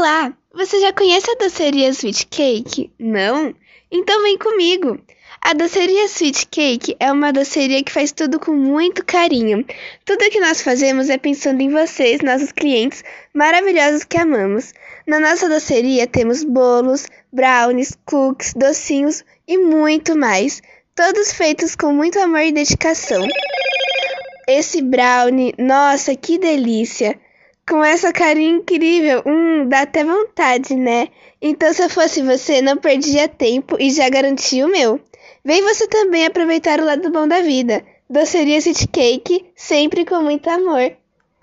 Olá! Você já conhece a doceria Sweet Cake? Não? Então vem comigo! A doceria Sweet Cake é uma doceria que faz tudo com muito carinho. Tudo que nós fazemos é pensando em vocês, nossos clientes maravilhosos que amamos. Na nossa doceria temos bolos, brownies, cookies, docinhos e muito mais. Todos feitos com muito amor e dedicação. Esse brownie, nossa, que delícia! Com essa carinha incrível, hum, dá até vontade, né? Então, se eu fosse você, não perdia tempo e já garantia o meu. Vem você também aproveitar o lado bom da vida. Doceria City Cake, sempre com muito amor.